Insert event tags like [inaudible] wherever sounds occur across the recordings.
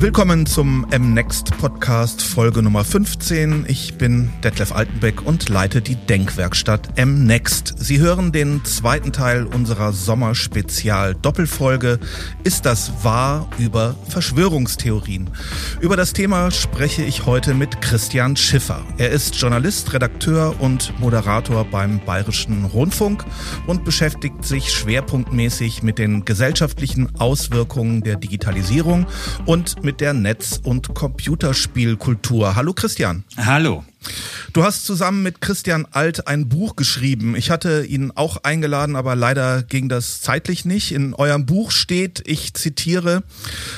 Willkommen zum M-Next Podcast Folge Nummer 15. Ich bin Detlef Altenbeck und leite die Denkwerkstatt M-Next. Sie hören den zweiten Teil unserer Sommerspezial Doppelfolge Ist das wahr über Verschwörungstheorien? Über das Thema spreche ich heute mit Christian Schiffer. Er ist Journalist, Redakteur und Moderator beim Bayerischen Rundfunk und beschäftigt sich schwerpunktmäßig mit den gesellschaftlichen Auswirkungen der Digitalisierung und mit mit der Netz- und Computerspielkultur. Hallo Christian. Hallo. Du hast zusammen mit Christian Alt ein Buch geschrieben. Ich hatte ihn auch eingeladen, aber leider ging das zeitlich nicht. In eurem Buch steht, ich zitiere,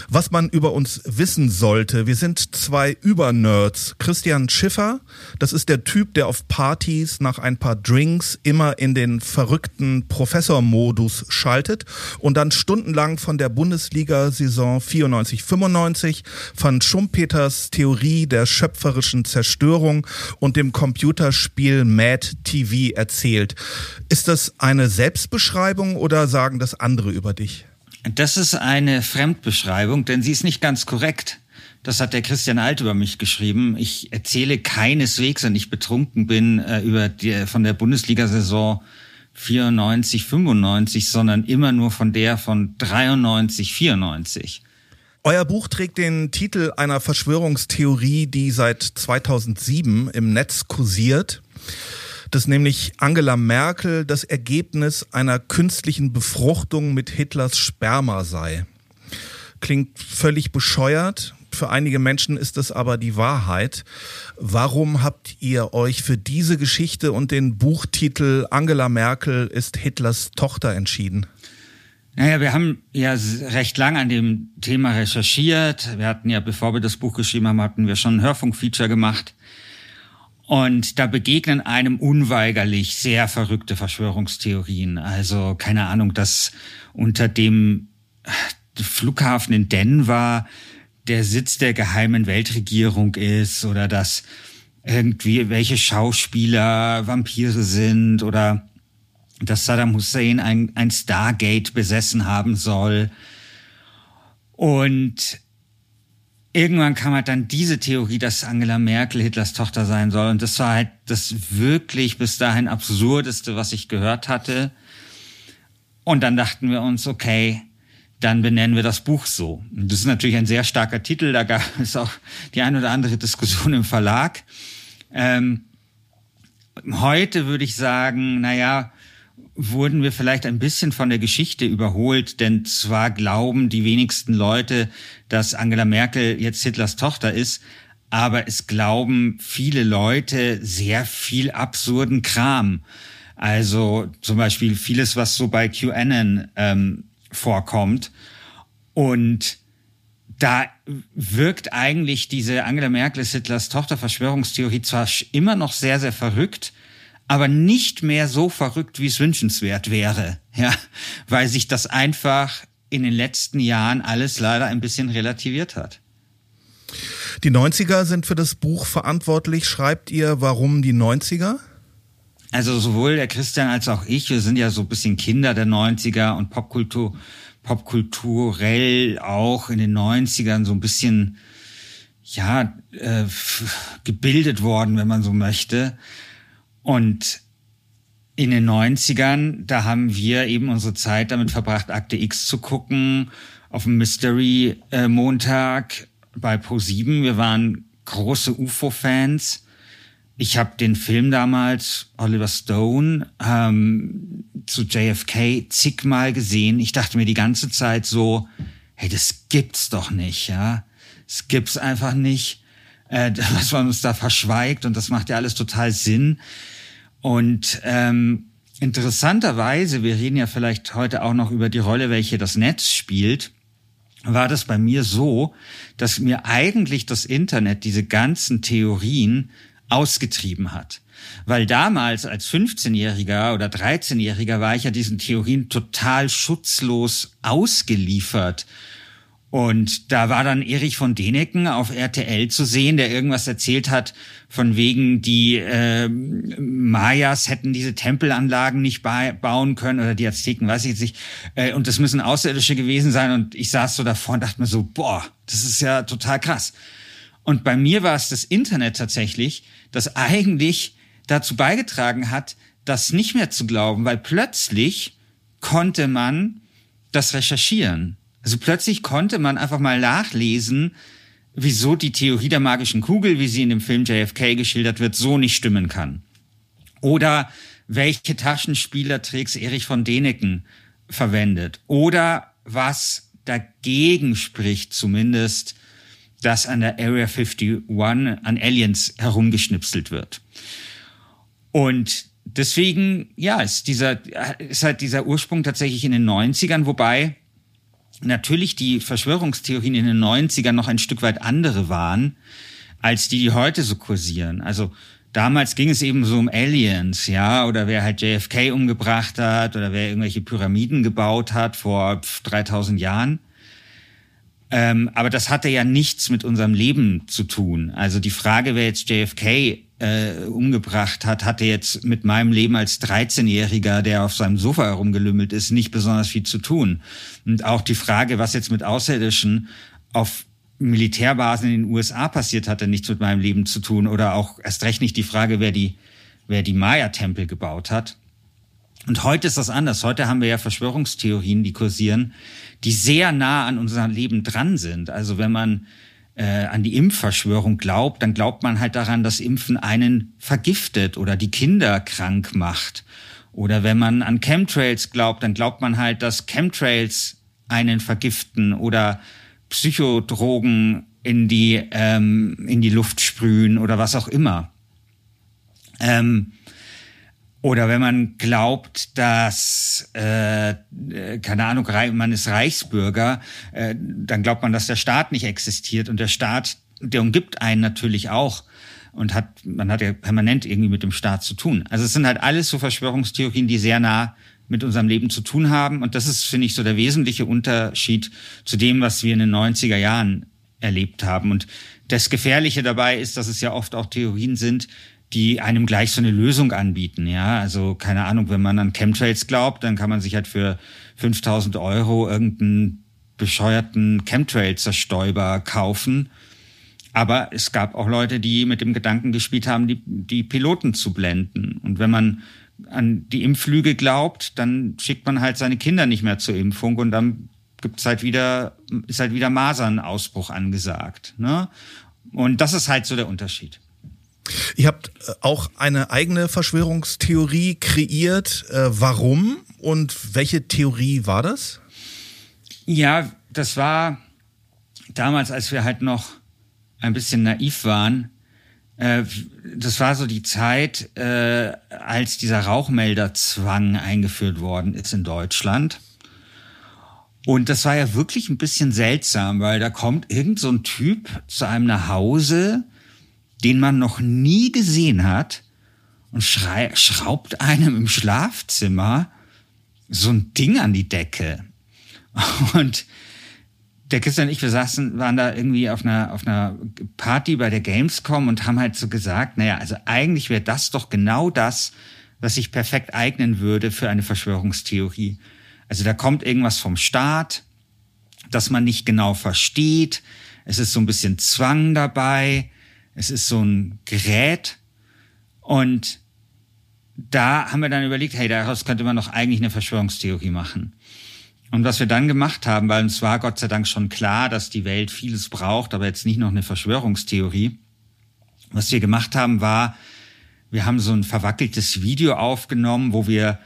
was man über uns wissen sollte. Wir sind zwei Übernerds. Christian Schiffer, das ist der Typ, der auf Partys nach ein paar Drinks immer in den verrückten Professormodus schaltet und dann stundenlang von der Bundesliga-Saison 94-95, von Schumpeters Theorie der schöpferischen Zerstörung und dem Computerspiel Mad TV erzählt. Ist das eine Selbstbeschreibung oder sagen das andere über dich? Das ist eine Fremdbeschreibung, denn sie ist nicht ganz korrekt. Das hat der Christian Alt über mich geschrieben. Ich erzähle keineswegs, wenn ich betrunken bin, äh, über die, von der Bundesliga-Saison 94, 95, sondern immer nur von der von 93, 94. Euer Buch trägt den Titel einer Verschwörungstheorie, die seit 2007 im Netz kursiert, dass nämlich Angela Merkel das Ergebnis einer künstlichen Befruchtung mit Hitlers Sperma sei. Klingt völlig bescheuert. Für einige Menschen ist es aber die Wahrheit. Warum habt ihr euch für diese Geschichte und den Buchtitel Angela Merkel ist Hitlers Tochter entschieden? Naja, wir haben ja recht lang an dem Thema recherchiert. Wir hatten ja, bevor wir das Buch geschrieben haben, hatten wir schon ein Hörfunkfeature gemacht. Und da begegnen einem unweigerlich sehr verrückte Verschwörungstheorien. Also keine Ahnung, dass unter dem Flughafen in Denver der Sitz der geheimen Weltregierung ist oder dass irgendwie welche Schauspieler Vampire sind oder dass Saddam Hussein ein, ein Stargate besessen haben soll. Und irgendwann kam halt dann diese Theorie, dass Angela Merkel Hitlers Tochter sein soll. Und das war halt das wirklich bis dahin absurdeste, was ich gehört hatte. Und dann dachten wir uns, okay, dann benennen wir das Buch so. Und das ist natürlich ein sehr starker Titel, da gab [laughs] es auch die ein oder andere Diskussion im Verlag. Ähm, heute würde ich sagen, naja, wurden wir vielleicht ein bisschen von der Geschichte überholt, denn zwar glauben die wenigsten Leute, dass Angela Merkel jetzt Hitlers Tochter ist, aber es glauben viele Leute sehr viel absurden Kram. Also zum Beispiel vieles, was so bei QAnon ähm, vorkommt. Und da wirkt eigentlich diese Angela Merkel ist Hitlers Tochter Verschwörungstheorie zwar immer noch sehr, sehr verrückt, aber nicht mehr so verrückt, wie es wünschenswert wäre, ja, weil sich das einfach in den letzten Jahren alles leider ein bisschen relativiert hat. Die 90er sind für das Buch verantwortlich. Schreibt ihr, warum die 90er? Also sowohl der Christian als auch ich, wir sind ja so ein bisschen Kinder der 90er und Popkultur, popkulturell auch in den 90ern so ein bisschen, ja, äh, gebildet worden, wenn man so möchte. Und in den 90ern, da haben wir eben unsere Zeit damit verbracht, Akte X zu gucken, auf dem Mystery-Montag äh, bei Pro7. Wir waren große UFO-Fans. Ich habe den Film damals, Oliver Stone, ähm, zu JFK zigmal gesehen. Ich dachte mir die ganze Zeit so, hey, das gibt's doch nicht, ja. Das gibt's einfach nicht, äh, [laughs] was man uns da verschweigt und das macht ja alles total Sinn. Und ähm, interessanterweise, wir reden ja vielleicht heute auch noch über die Rolle, welche das Netz spielt, war das bei mir so, dass mir eigentlich das Internet diese ganzen Theorien ausgetrieben hat. Weil damals als 15-Jähriger oder 13-Jähriger war ich ja diesen Theorien total schutzlos ausgeliefert. Und da war dann Erich von Deneken auf RTL zu sehen, der irgendwas erzählt hat, von wegen die äh, Mayas hätten diese Tempelanlagen nicht bauen können oder die Azteken, weiß ich jetzt nicht. Äh, und das müssen Außerirdische gewesen sein. Und ich saß so davor und dachte mir so, boah, das ist ja total krass. Und bei mir war es das Internet tatsächlich, das eigentlich dazu beigetragen hat, das nicht mehr zu glauben, weil plötzlich konnte man das recherchieren. Also plötzlich konnte man einfach mal nachlesen, wieso die Theorie der magischen Kugel, wie sie in dem Film JFK geschildert wird, so nicht stimmen kann. Oder welche Taschenspielertricks Erich von Deneken verwendet. Oder was dagegen spricht zumindest, dass an der Area 51 an Aliens herumgeschnipselt wird. Und deswegen, ja, ist dieser, ist halt dieser Ursprung tatsächlich in den 90ern, wobei natürlich die Verschwörungstheorien in den 90ern noch ein Stück weit andere waren, als die, die heute so kursieren. Also damals ging es eben so um Aliens, ja, oder wer halt JFK umgebracht hat oder wer irgendwelche Pyramiden gebaut hat vor 3000 Jahren. Ähm, aber das hatte ja nichts mit unserem Leben zu tun. Also die Frage, wer jetzt JFK äh, umgebracht hat, hatte jetzt mit meinem Leben als 13-Jähriger, der auf seinem Sofa herumgelümmelt ist, nicht besonders viel zu tun. Und auch die Frage, was jetzt mit Außerirdischen auf Militärbasen in den USA passiert, hatte nichts mit meinem Leben zu tun. Oder auch erst recht nicht die Frage, wer die, wer die Maya-Tempel gebaut hat. Und heute ist das anders. Heute haben wir ja Verschwörungstheorien, die kursieren, die sehr nah an unserem Leben dran sind. Also wenn man äh, an die Impfverschwörung glaubt, dann glaubt man halt daran, dass Impfen einen vergiftet oder die Kinder krank macht. Oder wenn man an Chemtrails glaubt, dann glaubt man halt, dass Chemtrails einen vergiften oder Psychodrogen in die, ähm, in die Luft sprühen oder was auch immer. Ähm, oder wenn man glaubt, dass, äh, keine Ahnung, man ist Reichsbürger, äh, dann glaubt man, dass der Staat nicht existiert. Und der Staat, der umgibt einen natürlich auch und hat, man hat ja permanent irgendwie mit dem Staat zu tun. Also es sind halt alles so Verschwörungstheorien, die sehr nah mit unserem Leben zu tun haben. Und das ist, finde ich, so der wesentliche Unterschied zu dem, was wir in den 90er Jahren erlebt haben. Und das Gefährliche dabei ist, dass es ja oft auch Theorien sind, die einem gleich so eine Lösung anbieten. Ja, also keine Ahnung, wenn man an Chemtrails glaubt, dann kann man sich halt für 5000 Euro irgendeinen bescheuerten Chemtrail-Zerstäuber kaufen. Aber es gab auch Leute, die mit dem Gedanken gespielt haben, die, die Piloten zu blenden. Und wenn man an die Impflüge glaubt, dann schickt man halt seine Kinder nicht mehr zur Impfung und dann gibt's halt wieder, ist halt wieder Masernausbruch angesagt. Ne? Und das ist halt so der Unterschied. Ihr habt äh, auch eine eigene Verschwörungstheorie kreiert. Äh, warum und welche Theorie war das? Ja, das war damals, als wir halt noch ein bisschen naiv waren. Äh, das war so die Zeit, als dieser Rauchmelderzwang eingeführt worden ist in Deutschland. Und das war ja wirklich ein bisschen seltsam, weil da kommt irgend so ein Typ zu einem nach Hause, den man noch nie gesehen hat und schraubt einem im Schlafzimmer so ein Ding an die Decke. [laughs] Und der Christian und ich, wir saßen, waren da irgendwie auf einer, auf einer Party bei der Gamescom und haben halt so gesagt, naja, also eigentlich wäre das doch genau das, was sich perfekt eignen würde für eine Verschwörungstheorie. Also da kommt irgendwas vom Staat, das man nicht genau versteht. Es ist so ein bisschen Zwang dabei. Es ist so ein Gerät und da haben wir dann überlegt, hey, daraus könnte man doch eigentlich eine Verschwörungstheorie machen. Und was wir dann gemacht haben, weil uns war Gott sei Dank schon klar, dass die Welt vieles braucht, aber jetzt nicht noch eine Verschwörungstheorie. Was wir gemacht haben, war, wir haben so ein verwackeltes Video aufgenommen, wo wir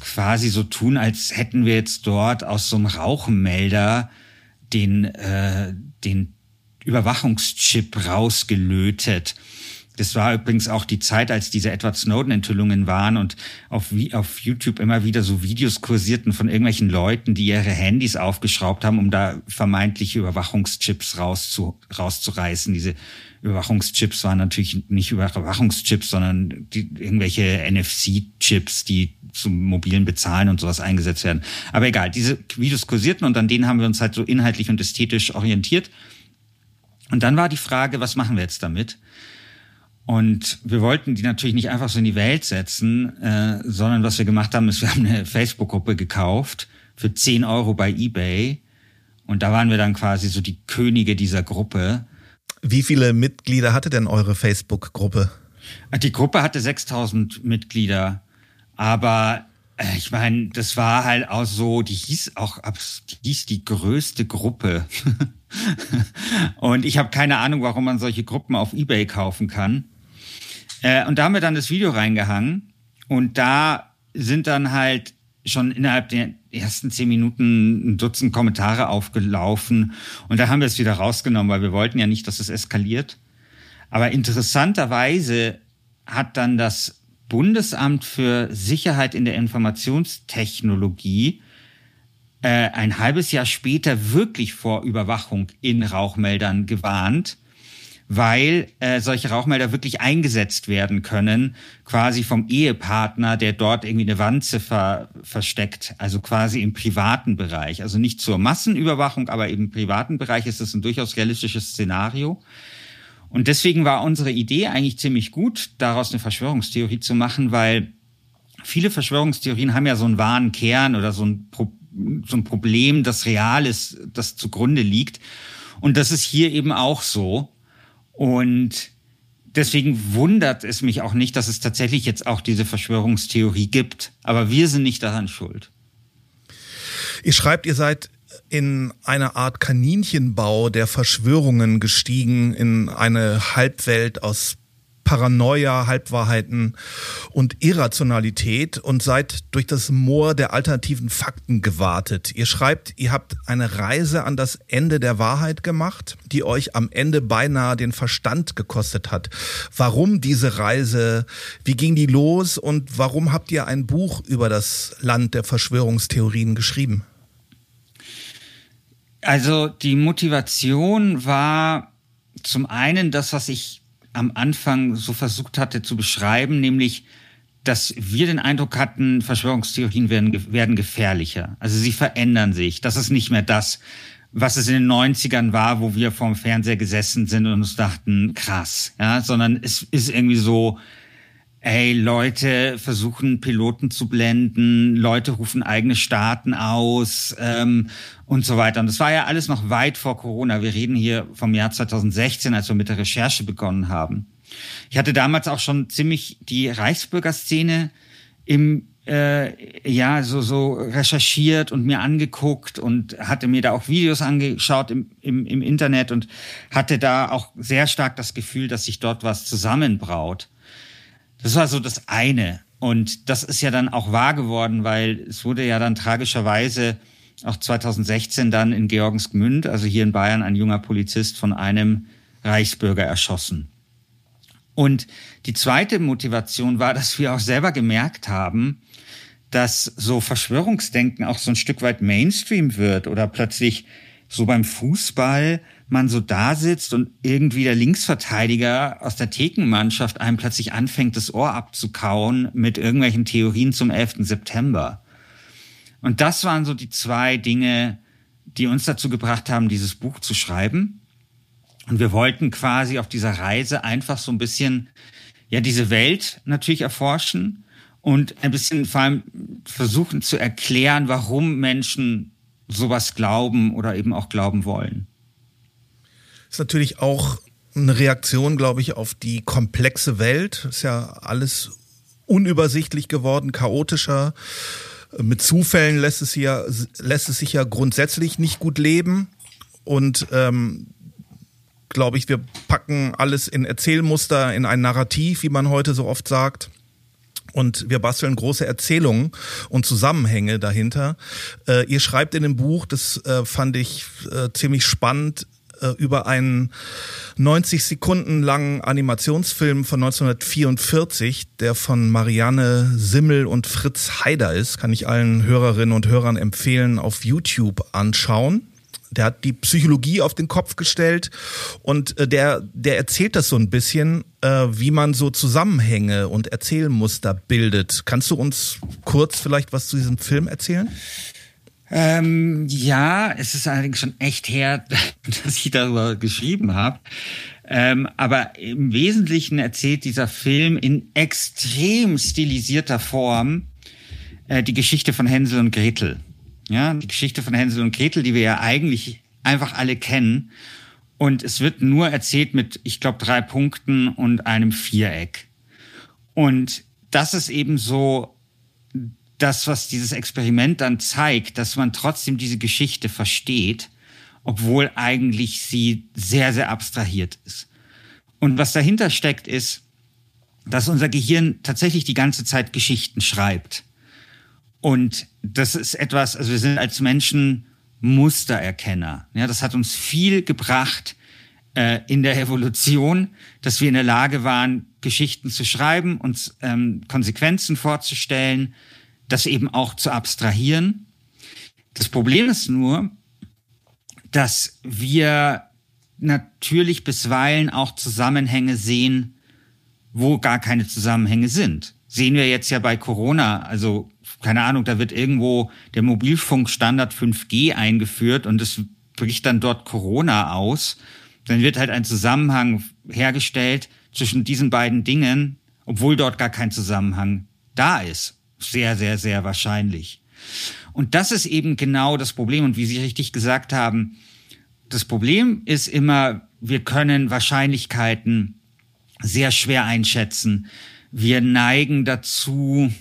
quasi so tun, als hätten wir jetzt dort aus so einem Rauchmelder den, äh, den Überwachungschip rausgelötet. Das war übrigens auch die Zeit, als diese Edward Snowden-Enthüllungen waren und auf, auf YouTube immer wieder so Videos kursierten von irgendwelchen Leuten, die ihre Handys aufgeschraubt haben, um da vermeintliche Überwachungschips rauszu, rauszureißen. Diese Überwachungschips waren natürlich nicht Überwachungschips, sondern die, irgendwelche NFC-Chips, die zum mobilen Bezahlen und sowas eingesetzt werden. Aber egal, diese Videos kursierten und an denen haben wir uns halt so inhaltlich und ästhetisch orientiert. Und dann war die Frage, was machen wir jetzt damit? Und wir wollten die natürlich nicht einfach so in die Welt setzen, äh, sondern was wir gemacht haben, ist, wir haben eine Facebook-Gruppe gekauft für 10 Euro bei eBay. Und da waren wir dann quasi so die Könige dieser Gruppe. Wie viele Mitglieder hatte denn eure Facebook-Gruppe? Die Gruppe hatte 6000 Mitglieder. Aber äh, ich meine, das war halt auch so, die hieß auch, die hieß die größte Gruppe. [laughs] [laughs] und ich habe keine Ahnung, warum man solche Gruppen auf eBay kaufen kann. Äh, und da haben wir dann das Video reingehangen und da sind dann halt schon innerhalb der ersten zehn Minuten ein Dutzend Kommentare aufgelaufen und da haben wir es wieder rausgenommen, weil wir wollten ja nicht, dass es eskaliert. Aber interessanterweise hat dann das Bundesamt für Sicherheit in der Informationstechnologie äh, ein halbes Jahr später wirklich vor Überwachung in Rauchmeldern gewarnt weil äh, solche Rauchmelder wirklich eingesetzt werden können, quasi vom Ehepartner, der dort irgendwie eine Wanze ver versteckt, also quasi im privaten Bereich. Also nicht zur Massenüberwachung, aber im privaten Bereich ist das ein durchaus realistisches Szenario. Und deswegen war unsere Idee eigentlich ziemlich gut, daraus eine Verschwörungstheorie zu machen, weil viele Verschwörungstheorien haben ja so einen wahren Kern oder so ein, so ein Problem, das real ist, das zugrunde liegt. Und das ist hier eben auch so. Und deswegen wundert es mich auch nicht, dass es tatsächlich jetzt auch diese Verschwörungstheorie gibt. Aber wir sind nicht daran schuld. Ihr schreibt, ihr seid in eine Art Kaninchenbau der Verschwörungen gestiegen, in eine Halbwelt aus Paranoia, Halbwahrheiten und Irrationalität und seid durch das Moor der alternativen Fakten gewartet. Ihr schreibt, ihr habt eine Reise an das Ende der Wahrheit gemacht, die euch am Ende beinahe den Verstand gekostet hat. Warum diese Reise? Wie ging die los? Und warum habt ihr ein Buch über das Land der Verschwörungstheorien geschrieben? Also die Motivation war zum einen das, was ich am Anfang so versucht hatte zu beschreiben, nämlich, dass wir den Eindruck hatten, Verschwörungstheorien werden, werden gefährlicher. Also sie verändern sich. Das ist nicht mehr das, was es in den 90ern war, wo wir vorm Fernseher gesessen sind und uns dachten, krass, ja, sondern es ist irgendwie so, ey, Leute versuchen Piloten zu blenden, Leute rufen eigene Staaten aus ähm, und so weiter. Und das war ja alles noch weit vor Corona. Wir reden hier vom Jahr 2016, als wir mit der Recherche begonnen haben. Ich hatte damals auch schon ziemlich die Reichsbürgerszene im äh, ja so so recherchiert und mir angeguckt und hatte mir da auch Videos angeschaut im, im, im Internet und hatte da auch sehr stark das Gefühl, dass sich dort was zusammenbraut. Das war so das eine. Und das ist ja dann auch wahr geworden, weil es wurde ja dann tragischerweise auch 2016 dann in Georgensgmünd, also hier in Bayern, ein junger Polizist von einem Reichsbürger erschossen. Und die zweite Motivation war, dass wir auch selber gemerkt haben, dass so Verschwörungsdenken auch so ein Stück weit Mainstream wird oder plötzlich so beim Fußball man so da sitzt und irgendwie der Linksverteidiger aus der Thekenmannschaft einem plötzlich anfängt, das Ohr abzukauen mit irgendwelchen Theorien zum 11. September. Und das waren so die zwei Dinge, die uns dazu gebracht haben, dieses Buch zu schreiben. Und wir wollten quasi auf dieser Reise einfach so ein bisschen, ja, diese Welt natürlich erforschen und ein bisschen vor allem versuchen zu erklären, warum Menschen sowas glauben oder eben auch glauben wollen. Ist natürlich auch eine Reaktion, glaube ich, auf die komplexe Welt. Ist ja alles unübersichtlich geworden, chaotischer. Mit Zufällen lässt es, ja, lässt es sich ja grundsätzlich nicht gut leben. Und ähm, glaube ich, wir packen alles in Erzählmuster, in ein Narrativ, wie man heute so oft sagt. Und wir basteln große Erzählungen und Zusammenhänge dahinter. Äh, ihr schreibt in dem Buch, das äh, fand ich äh, ziemlich spannend, äh, über einen 90 Sekunden langen Animationsfilm von 1944, der von Marianne Simmel und Fritz Heider ist. Kann ich allen Hörerinnen und Hörern empfehlen, auf YouTube anschauen. Der hat die Psychologie auf den Kopf gestellt und äh, der, der erzählt das so ein bisschen, äh, wie man so Zusammenhänge und Erzählmuster bildet. Kannst du uns kurz vielleicht was zu diesem Film erzählen? Ähm, ja, es ist allerdings schon echt her, [laughs] dass ich darüber geschrieben habe. Ähm, aber im Wesentlichen erzählt dieser Film in extrem stilisierter Form äh, die Geschichte von Hänsel und Gretel. Ja, die Geschichte von Hänsel und Gretel, die wir ja eigentlich einfach alle kennen. Und es wird nur erzählt mit, ich glaube, drei Punkten und einem Viereck. Und das ist eben so das, was dieses Experiment dann zeigt, dass man trotzdem diese Geschichte versteht, obwohl eigentlich sie sehr, sehr abstrahiert ist. Und was dahinter steckt, ist, dass unser Gehirn tatsächlich die ganze Zeit Geschichten schreibt. Und das ist etwas, also wir sind als Menschen Mustererkenner. Ja, das hat uns viel gebracht äh, in der Evolution, dass wir in der Lage waren, Geschichten zu schreiben, uns ähm, Konsequenzen vorzustellen, das eben auch zu abstrahieren. Das Problem ist nur, dass wir natürlich bisweilen auch Zusammenhänge sehen, wo gar keine Zusammenhänge sind. Sehen wir jetzt ja bei Corona, also keine Ahnung, da wird irgendwo der Mobilfunkstandard 5G eingeführt und es bricht dann dort Corona aus. Dann wird halt ein Zusammenhang hergestellt zwischen diesen beiden Dingen, obwohl dort gar kein Zusammenhang da ist. Sehr, sehr, sehr wahrscheinlich. Und das ist eben genau das Problem. Und wie Sie richtig gesagt haben, das Problem ist immer, wir können Wahrscheinlichkeiten sehr schwer einschätzen. Wir neigen dazu,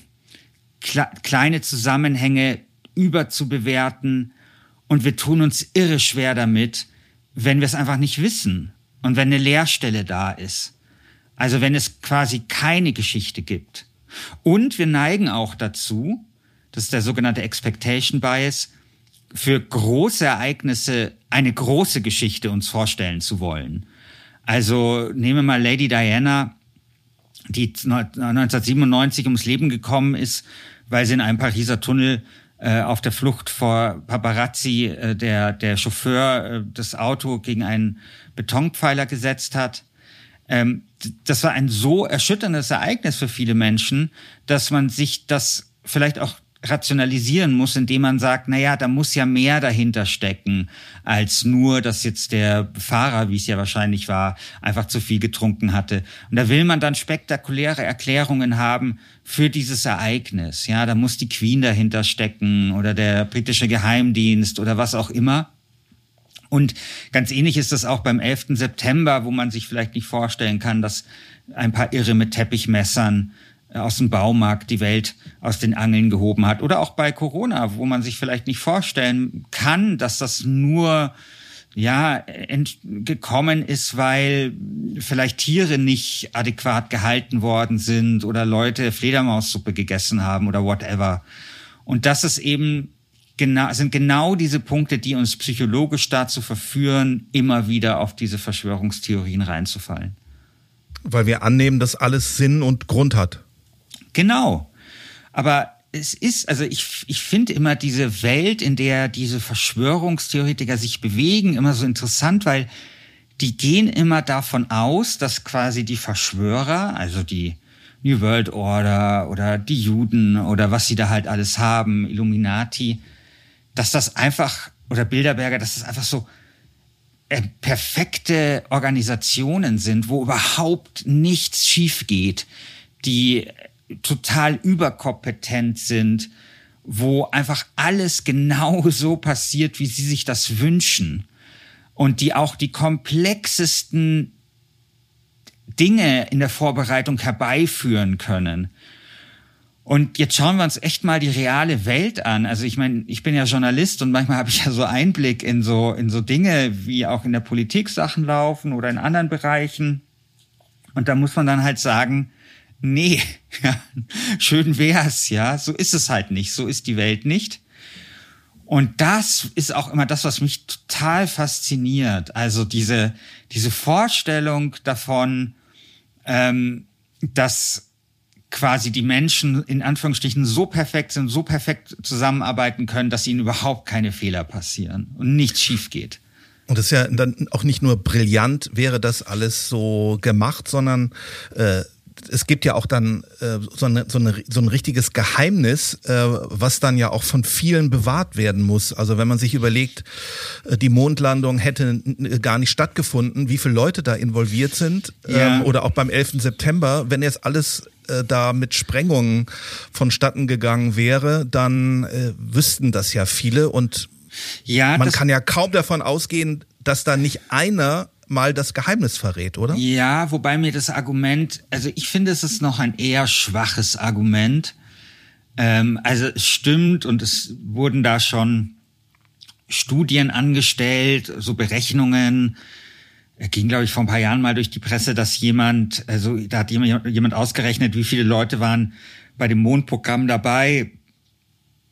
kleine Zusammenhänge überzubewerten und wir tun uns irre schwer damit, wenn wir es einfach nicht wissen und wenn eine Leerstelle da ist. Also wenn es quasi keine Geschichte gibt. Und wir neigen auch dazu, das ist der sogenannte Expectation Bias, für große Ereignisse eine große Geschichte uns vorstellen zu wollen. Also nehmen wir mal Lady Diana, die 1997 ums Leben gekommen ist, weil sie in einem Pariser Tunnel äh, auf der Flucht vor Paparazzi äh, der, der Chauffeur äh, das Auto gegen einen Betonpfeiler gesetzt hat. Ähm, das war ein so erschütterndes Ereignis für viele Menschen, dass man sich das vielleicht auch rationalisieren muss, indem man sagt, na ja, da muss ja mehr dahinter stecken, als nur, dass jetzt der Fahrer, wie es ja wahrscheinlich war, einfach zu viel getrunken hatte. Und da will man dann spektakuläre Erklärungen haben für dieses Ereignis. Ja, da muss die Queen dahinter stecken oder der britische Geheimdienst oder was auch immer. Und ganz ähnlich ist das auch beim 11. September, wo man sich vielleicht nicht vorstellen kann, dass ein paar Irre mit Teppichmessern aus dem Baumarkt die Welt aus den Angeln gehoben hat. Oder auch bei Corona, wo man sich vielleicht nicht vorstellen kann, dass das nur ja gekommen ist, weil vielleicht Tiere nicht adäquat gehalten worden sind oder Leute Fledermaussuppe gegessen haben oder whatever. Und das ist eben genau sind genau diese Punkte, die uns psychologisch dazu verführen, immer wieder auf diese Verschwörungstheorien reinzufallen. Weil wir annehmen, dass alles Sinn und Grund hat. Genau. Aber es ist, also ich, ich finde immer diese Welt, in der diese Verschwörungstheoretiker sich bewegen, immer so interessant, weil die gehen immer davon aus, dass quasi die Verschwörer, also die New World Order oder die Juden oder was sie da halt alles haben, Illuminati, dass das einfach, oder Bilderberger, dass das einfach so äh, perfekte Organisationen sind, wo überhaupt nichts schief geht, die total überkompetent sind, wo einfach alles genau [laughs] so passiert, wie sie sich das wünschen und die auch die komplexesten Dinge in der Vorbereitung herbeiführen können. Und jetzt schauen wir uns echt mal die reale Welt an. Also ich meine, ich bin ja Journalist und manchmal habe ich ja so Einblick in so in so Dinge, wie auch in der Politik Sachen laufen oder in anderen Bereichen. Und da muss man dann halt sagen, nee, [laughs] ja, schön wär's, ja, so ist es halt nicht, so ist die Welt nicht. Und das ist auch immer das, was mich total fasziniert. Also diese, diese Vorstellung davon, ähm, dass quasi die Menschen in Anführungsstrichen so perfekt sind, so perfekt zusammenarbeiten können, dass ihnen überhaupt keine Fehler passieren und nichts schief geht. Und das ist ja dann auch nicht nur brillant, wäre das alles so gemacht, sondern äh, es gibt ja auch dann äh, so, eine, so, eine, so ein richtiges Geheimnis, äh, was dann ja auch von vielen bewahrt werden muss. Also wenn man sich überlegt, äh, die Mondlandung hätte gar nicht stattgefunden, wie viele Leute da involviert sind, ja. ähm, oder auch beim 11. September, wenn jetzt alles äh, da mit Sprengungen vonstatten gegangen wäre, dann äh, wüssten das ja viele und ja, man kann ja kaum davon ausgehen, dass da nicht einer mal das Geheimnis verrät, oder? Ja, wobei mir das Argument, also ich finde, es ist noch ein eher schwaches Argument. Ähm, also es stimmt und es wurden da schon Studien angestellt, so Berechnungen. Er ging, glaube ich, vor ein paar Jahren mal durch die Presse, dass jemand, also da hat jemand, ausgerechnet, wie viele Leute waren bei dem Mondprogramm dabei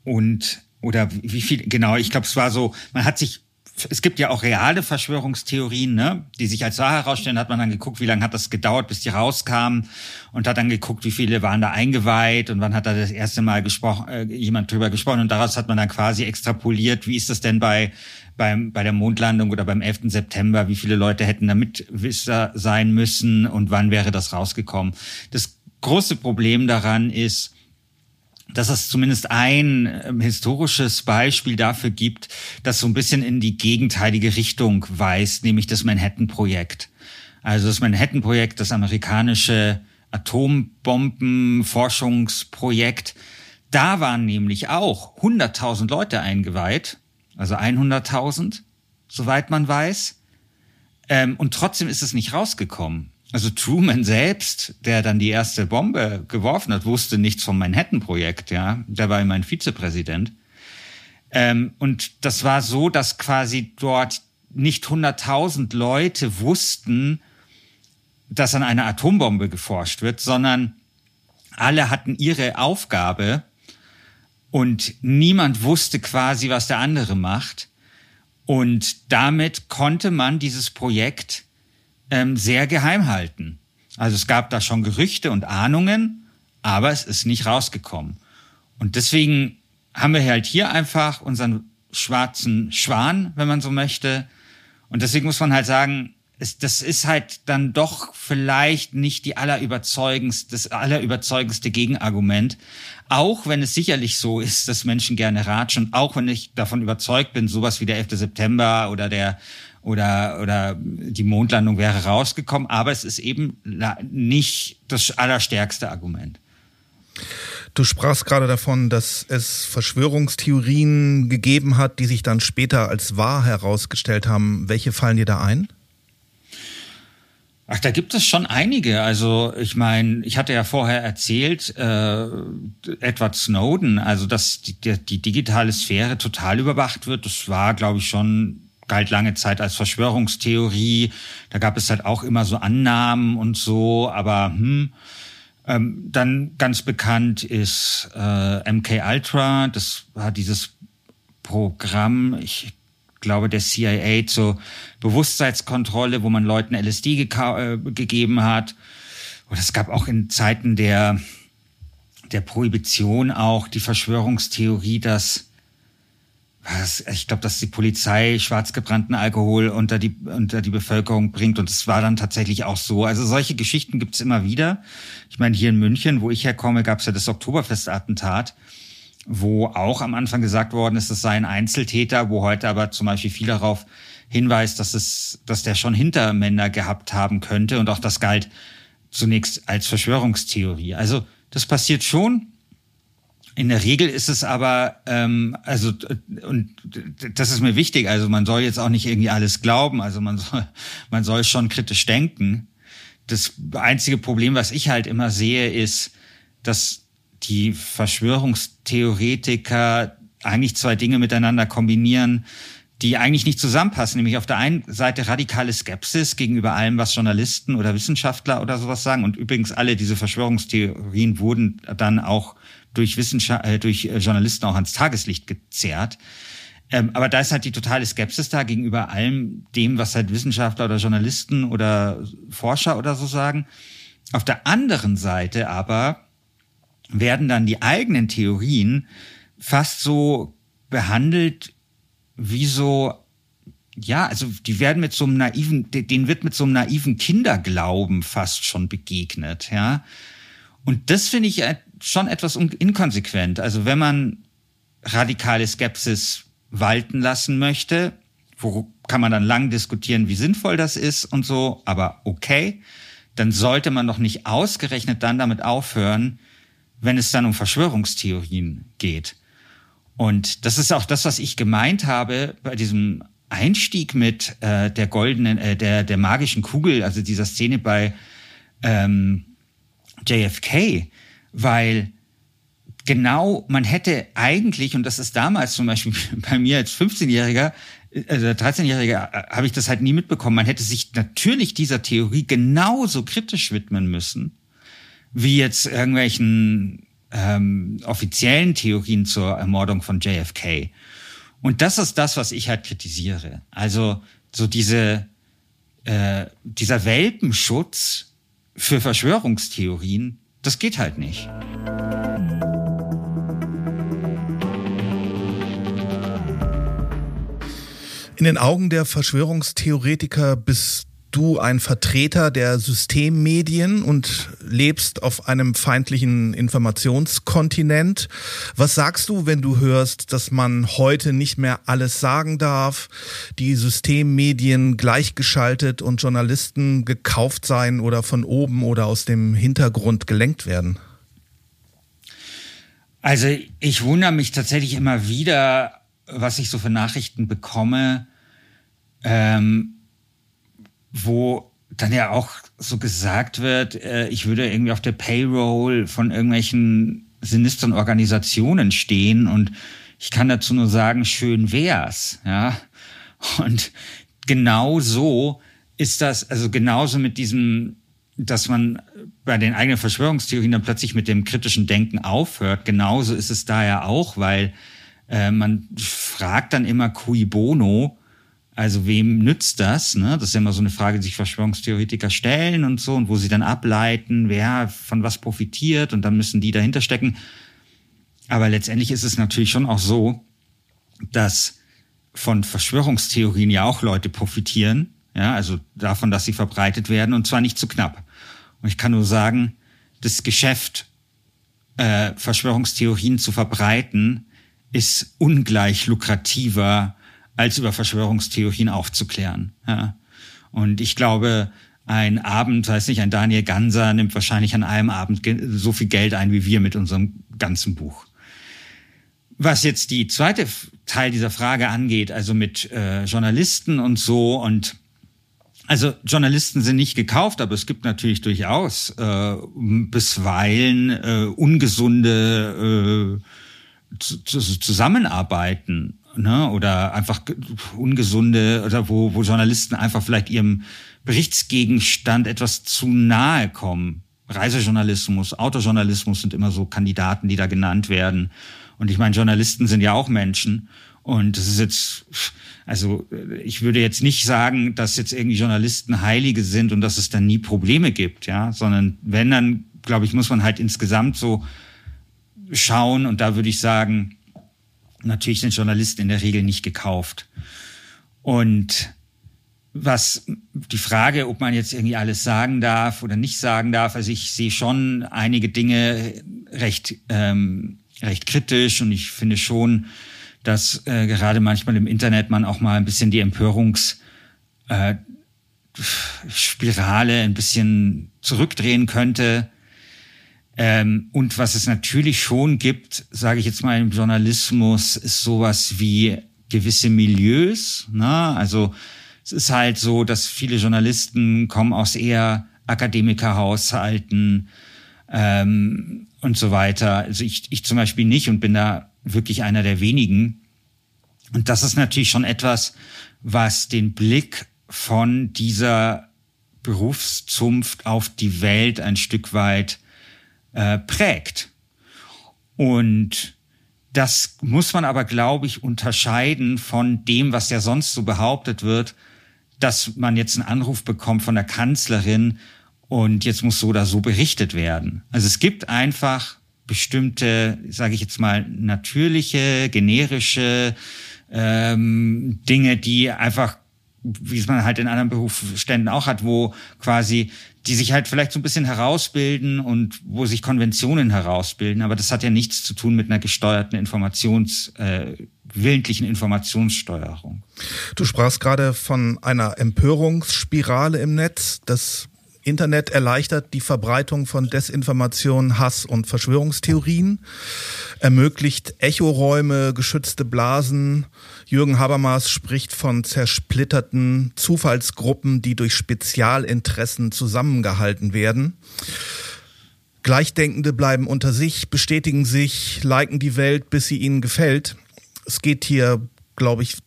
und oder wie viel, genau, ich glaube, es war so, man hat sich es gibt ja auch reale Verschwörungstheorien, ne, die sich als wahr herausstellen. Hat man dann geguckt, wie lange hat das gedauert, bis die rauskamen und hat dann geguckt, wie viele waren da eingeweiht und wann hat da das erste Mal gesprochen, äh, jemand drüber gesprochen und daraus hat man dann quasi extrapoliert, wie ist das denn bei beim, bei der Mondlandung oder beim 11. September, wie viele Leute hätten da Mitwisser sein müssen und wann wäre das rausgekommen. Das große Problem daran ist, dass es zumindest ein äh, historisches Beispiel dafür gibt, das so ein bisschen in die gegenteilige Richtung weist, nämlich das Manhattan-Projekt. Also das Manhattan-Projekt, das amerikanische Atombombenforschungsprojekt, da waren nämlich auch 100.000 Leute eingeweiht, also 100.000, soweit man weiß. Ähm, und trotzdem ist es nicht rausgekommen. Also Truman selbst, der dann die erste Bombe geworfen hat, wusste nichts vom Manhattan-Projekt, ja. Der war immerhin Vizepräsident. Ähm, und das war so, dass quasi dort nicht 100.000 Leute wussten, dass an einer Atombombe geforscht wird, sondern alle hatten ihre Aufgabe und niemand wusste quasi, was der andere macht. Und damit konnte man dieses Projekt ähm, sehr geheim halten. Also es gab da schon Gerüchte und Ahnungen, aber es ist nicht rausgekommen. Und deswegen haben wir halt hier einfach unseren schwarzen Schwan, wenn man so möchte. Und deswegen muss man halt sagen, es, das ist halt dann doch vielleicht nicht die allerüberzeugendste, das allerüberzeugendste Gegenargument. Auch wenn es sicherlich so ist, dass Menschen gerne ratschen, auch wenn ich davon überzeugt bin, sowas wie der 11. September oder der oder, oder die Mondlandung wäre rausgekommen, aber es ist eben nicht das allerstärkste Argument. Du sprachst gerade davon, dass es Verschwörungstheorien gegeben hat, die sich dann später als wahr herausgestellt haben. Welche fallen dir da ein? Ach, da gibt es schon einige. Also ich meine, ich hatte ja vorher erzählt, äh, Edward Snowden, also dass die, die digitale Sphäre total überwacht wird. Das war, glaube ich, schon galt lange Zeit als Verschwörungstheorie. Da gab es halt auch immer so Annahmen und so, aber hm, ähm, dann ganz bekannt ist äh, MK Ultra. Das war dieses Programm, ich glaube der CIA zur Bewusstseinskontrolle, wo man Leuten LSD äh, gegeben hat. Und es gab auch in Zeiten der der Prohibition auch die Verschwörungstheorie, dass was, ich glaube, dass die Polizei schwarzgebrannten Alkohol unter die, unter die Bevölkerung bringt. Und es war dann tatsächlich auch so. Also solche Geschichten gibt's immer wieder. Ich meine, hier in München, wo ich herkomme, gab's ja das Oktoberfestattentat, wo auch am Anfang gesagt worden ist, es sei ein Einzeltäter, wo heute aber zum Beispiel viel darauf hinweist, dass es, dass der schon Hintermänner gehabt haben könnte. Und auch das galt zunächst als Verschwörungstheorie. Also das passiert schon. In der Regel ist es aber, ähm, also, und das ist mir wichtig, also man soll jetzt auch nicht irgendwie alles glauben, also man soll, man soll schon kritisch denken. Das einzige Problem, was ich halt immer sehe, ist, dass die Verschwörungstheoretiker eigentlich zwei Dinge miteinander kombinieren, die eigentlich nicht zusammenpassen. Nämlich auf der einen Seite radikale Skepsis gegenüber allem, was Journalisten oder Wissenschaftler oder sowas sagen. Und übrigens alle diese Verschwörungstheorien wurden dann auch durch Wissenschaft, äh, durch äh, Journalisten auch ans Tageslicht gezerrt. Ähm, aber da ist halt die totale Skepsis da gegenüber allem dem, was halt Wissenschaftler oder Journalisten oder Forscher oder so sagen. Auf der anderen Seite aber werden dann die eigenen Theorien fast so behandelt wie so ja, also die werden mit so einem naiven, denen wird mit so einem naiven Kinderglauben fast schon begegnet, ja. Und das finde ich schon etwas inkonsequent. Also wenn man radikale Skepsis walten lassen möchte, wo kann man dann lang diskutieren, wie sinnvoll das ist und so, aber okay, dann sollte man doch nicht ausgerechnet dann damit aufhören, wenn es dann um Verschwörungstheorien geht. Und das ist auch das, was ich gemeint habe bei diesem Einstieg mit äh, der goldenen, äh, der, der magischen Kugel, also dieser Szene bei ähm, JFK, weil genau, man hätte eigentlich, und das ist damals zum Beispiel [laughs] bei mir als 15-Jähriger, also 13-Jähriger, äh, habe ich das halt nie mitbekommen. Man hätte sich natürlich dieser Theorie genauso kritisch widmen müssen, wie jetzt irgendwelchen ähm, offiziellen Theorien zur Ermordung von JFK. Und das ist das, was ich halt kritisiere. Also so diese, äh, dieser Welpenschutz für Verschwörungstheorien, das geht halt nicht. In den Augen der Verschwörungstheoretiker bist du ein Vertreter der Systemmedien und lebst auf einem feindlichen Informationskontinent. Was sagst du, wenn du hörst, dass man heute nicht mehr alles sagen darf, die Systemmedien gleichgeschaltet und Journalisten gekauft seien oder von oben oder aus dem Hintergrund gelenkt werden? Also ich wundere mich tatsächlich immer wieder, was ich so für Nachrichten bekomme. Ähm wo dann ja auch so gesagt wird, äh, ich würde irgendwie auf der Payroll von irgendwelchen sinistren Organisationen stehen und ich kann dazu nur sagen, schön wär's, ja. Und genau so ist das, also genauso mit diesem, dass man bei den eigenen Verschwörungstheorien dann plötzlich mit dem kritischen Denken aufhört. Genauso ist es da ja auch, weil äh, man fragt dann immer cui bono, also wem nützt das? Ne? Das ist ja immer so eine Frage, die sich Verschwörungstheoretiker stellen und so und wo sie dann ableiten, wer von was profitiert und dann müssen die dahinter stecken. Aber letztendlich ist es natürlich schon auch so, dass von Verschwörungstheorien ja auch Leute profitieren, ja, also davon, dass sie verbreitet werden und zwar nicht zu knapp. Und ich kann nur sagen, das Geschäft, äh, Verschwörungstheorien zu verbreiten, ist ungleich lukrativer als über Verschwörungstheorien aufzuklären. Ja. Und ich glaube, ein Abend, weiß nicht, ein Daniel Ganser nimmt wahrscheinlich an einem Abend so viel Geld ein wie wir mit unserem ganzen Buch. Was jetzt die zweite Teil dieser Frage angeht, also mit äh, Journalisten und so und also Journalisten sind nicht gekauft, aber es gibt natürlich durchaus äh, bisweilen äh, ungesunde äh, Zusammenarbeiten ne, oder einfach ungesunde oder wo, wo Journalisten einfach vielleicht ihrem Berichtsgegenstand etwas zu nahe kommen. Reisejournalismus, Autojournalismus sind immer so Kandidaten, die da genannt werden. Und ich meine, Journalisten sind ja auch Menschen. Und das ist jetzt, also ich würde jetzt nicht sagen, dass jetzt irgendwie Journalisten Heilige sind und dass es dann nie Probleme gibt, ja, sondern wenn, dann, glaube ich, muss man halt insgesamt so schauen. Und da würde ich sagen, natürlich sind Journalisten in der Regel nicht gekauft. Und was die Frage, ob man jetzt irgendwie alles sagen darf oder nicht sagen darf, also ich sehe schon einige Dinge recht, ähm, recht kritisch und ich finde schon, dass äh, gerade manchmal im Internet man auch mal ein bisschen die Empörungsspirale äh, ein bisschen zurückdrehen könnte. Ähm, und was es natürlich schon gibt, sage ich jetzt mal im Journalismus, ist sowas wie gewisse Milieus. Ne? Also es ist halt so, dass viele Journalisten kommen aus eher Akademikerhaushalten ähm, und so weiter. Also ich, ich zum Beispiel nicht und bin da wirklich einer der wenigen. Und das ist natürlich schon etwas, was den Blick von dieser Berufszunft auf die Welt ein Stück weit äh, prägt. Und das muss man aber, glaube ich, unterscheiden von dem, was ja sonst so behauptet wird, dass man jetzt einen Anruf bekommt von der Kanzlerin und jetzt muss so oder so berichtet werden. Also es gibt einfach bestimmte, sage ich jetzt mal, natürliche, generische ähm, Dinge, die einfach, wie es man halt in anderen Berufsständen auch hat, wo quasi die sich halt vielleicht so ein bisschen herausbilden und wo sich Konventionen herausbilden, aber das hat ja nichts zu tun mit einer gesteuerten Informations, äh, willentlichen Informationssteuerung. Du sprachst gerade von einer Empörungsspirale im Netz. Das Internet erleichtert die Verbreitung von Desinformation, Hass und Verschwörungstheorien, ermöglicht Echoräume, geschützte Blasen. Jürgen Habermas spricht von zersplitterten Zufallsgruppen, die durch Spezialinteressen zusammengehalten werden. Gleichdenkende bleiben unter sich, bestätigen sich, liken die Welt, bis sie ihnen gefällt. Es geht hier, glaube ich,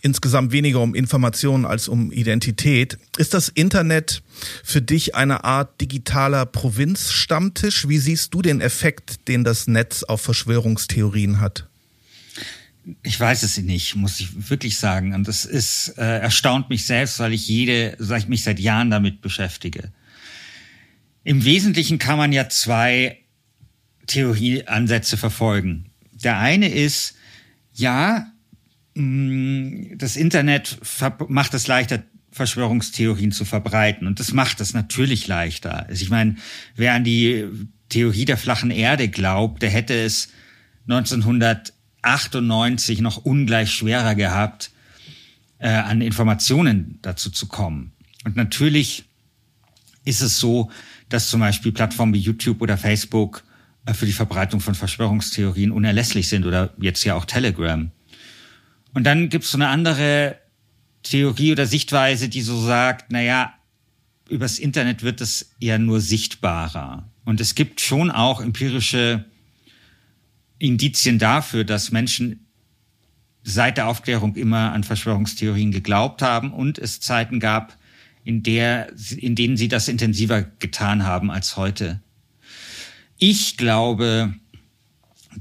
insgesamt weniger um Informationen als um Identität. Ist das Internet für dich eine Art digitaler Provinzstammtisch? Wie siehst du den Effekt, den das Netz auf Verschwörungstheorien hat? Ich weiß es nicht, muss ich wirklich sagen. Und das ist äh, erstaunt mich selbst, weil ich jede, weil ich mich seit Jahren damit beschäftige. Im Wesentlichen kann man ja zwei Theorieansätze verfolgen. Der eine ist, ja, das Internet macht es leichter, Verschwörungstheorien zu verbreiten. Und das macht es natürlich leichter. Also ich meine, wer an die Theorie der flachen Erde glaubt, der hätte es 1998 noch ungleich schwerer gehabt, äh, an Informationen dazu zu kommen. Und natürlich ist es so, dass zum Beispiel Plattformen wie YouTube oder Facebook äh, für die Verbreitung von Verschwörungstheorien unerlässlich sind oder jetzt ja auch Telegram. Und dann gibt's so eine andere Theorie oder Sichtweise, die so sagt, na ja, übers Internet wird es eher nur sichtbarer. Und es gibt schon auch empirische Indizien dafür, dass Menschen seit der Aufklärung immer an Verschwörungstheorien geglaubt haben und es Zeiten gab, in, der, in denen sie das intensiver getan haben als heute. Ich glaube,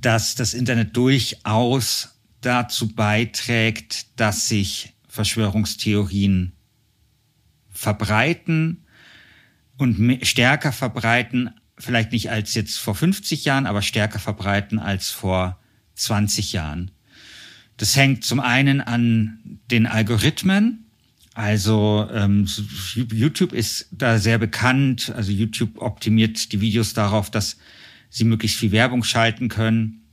dass das Internet durchaus dazu beiträgt, dass sich Verschwörungstheorien verbreiten und stärker verbreiten, vielleicht nicht als jetzt vor 50 Jahren, aber stärker verbreiten als vor 20 Jahren. Das hängt zum einen an den Algorithmen. Also ähm, YouTube ist da sehr bekannt. Also YouTube optimiert die Videos darauf, dass sie möglichst viel Werbung schalten können.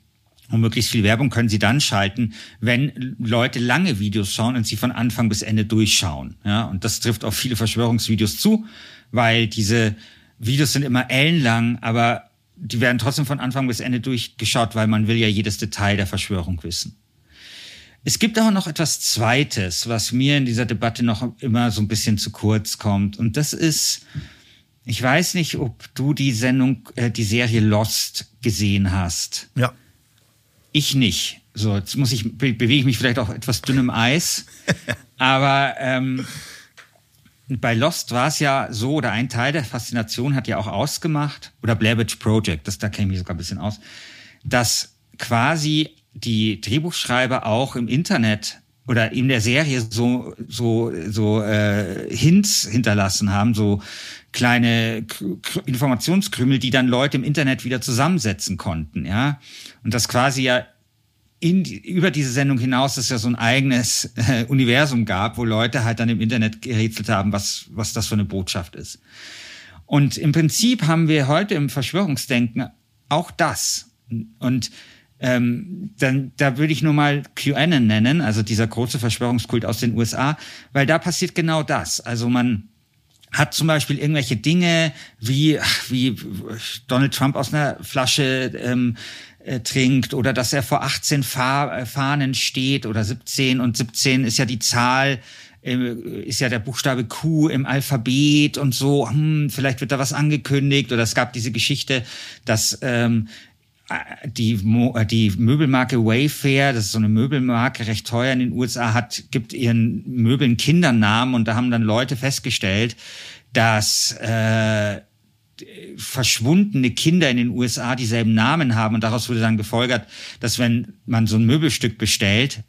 Und möglichst viel Werbung können Sie dann schalten, wenn Leute lange Videos schauen und sie von Anfang bis Ende durchschauen. Ja, und das trifft auf viele Verschwörungsvideos zu, weil diese Videos sind immer ellenlang, aber die werden trotzdem von Anfang bis Ende durchgeschaut, weil man will ja jedes Detail der Verschwörung wissen. Es gibt aber noch etwas Zweites, was mir in dieser Debatte noch immer so ein bisschen zu kurz kommt. Und das ist, ich weiß nicht, ob du die Sendung, äh, die Serie Lost gesehen hast. Ja. Ich nicht. So, jetzt muss ich, bewege ich mich vielleicht auch etwas dünnem Eis. Aber ähm, bei Lost war es ja so, oder ein Teil der Faszination hat ja auch ausgemacht, oder Blair Project, das, da kenne ich sogar ein bisschen aus, dass quasi die Drehbuchschreiber auch im Internet oder in der Serie so so so äh, Hints hinterlassen haben, so kleine Informationskrümel, die dann Leute im Internet wieder zusammensetzen konnten, ja. Und das quasi ja in, über diese Sendung hinaus es ja so ein eigenes äh, Universum gab, wo Leute halt dann im Internet gerätselt haben, was, was das für eine Botschaft ist. Und im Prinzip haben wir heute im Verschwörungsdenken auch das. Und ähm, dann, da würde ich nur mal QAnon nennen, also dieser große Verschwörungskult aus den USA, weil da passiert genau das. Also man hat zum Beispiel irgendwelche Dinge wie, wie Donald Trump aus einer Flasche ähm, äh, trinkt oder dass er vor 18 Fa äh, Fahnen steht oder 17 und 17 ist ja die Zahl, äh, ist ja der Buchstabe Q im Alphabet und so, hm, vielleicht wird da was angekündigt oder es gab diese Geschichte, dass ähm, die, die Möbelmarke Wayfair, das ist so eine Möbelmarke, recht teuer in den USA, hat, gibt ihren Möbeln Kindernamen und da haben dann Leute festgestellt, dass äh, verschwundene Kinder in den USA dieselben Namen haben und daraus wurde dann gefolgert, dass wenn man so ein Möbelstück bestellt,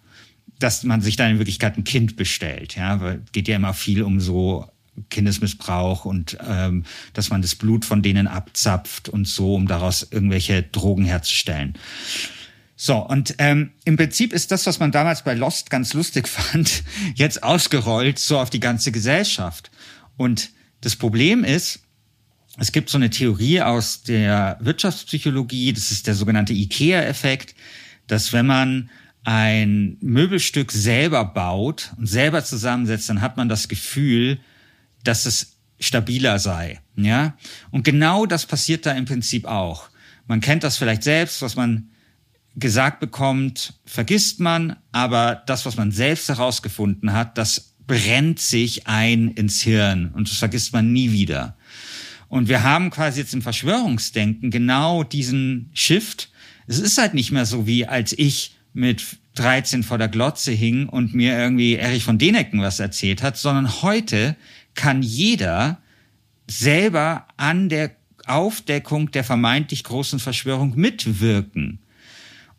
dass man sich dann in Wirklichkeit ein Kind bestellt. Ja, weil geht ja immer viel um so Kindesmissbrauch und ähm, dass man das Blut von denen abzapft und so, um daraus irgendwelche Drogen herzustellen. So, und ähm, im Prinzip ist das, was man damals bei Lost ganz lustig [laughs] fand, jetzt ausgerollt so auf die ganze Gesellschaft. Und das Problem ist, es gibt so eine Theorie aus der Wirtschaftspsychologie, das ist der sogenannte IKEA-Effekt, dass wenn man ein Möbelstück selber baut und selber zusammensetzt, dann hat man das Gefühl, dass es stabiler sei. Ja? Und genau das passiert da im Prinzip auch. Man kennt das vielleicht selbst, was man gesagt bekommt, vergisst man, aber das, was man selbst herausgefunden hat, das brennt sich ein ins Hirn und das vergisst man nie wieder. Und wir haben quasi jetzt im Verschwörungsdenken genau diesen Shift. Es ist halt nicht mehr so wie als ich mit 13 vor der Glotze hing und mir irgendwie Erich von Denecken was erzählt hat, sondern heute kann jeder selber an der Aufdeckung der vermeintlich großen Verschwörung mitwirken.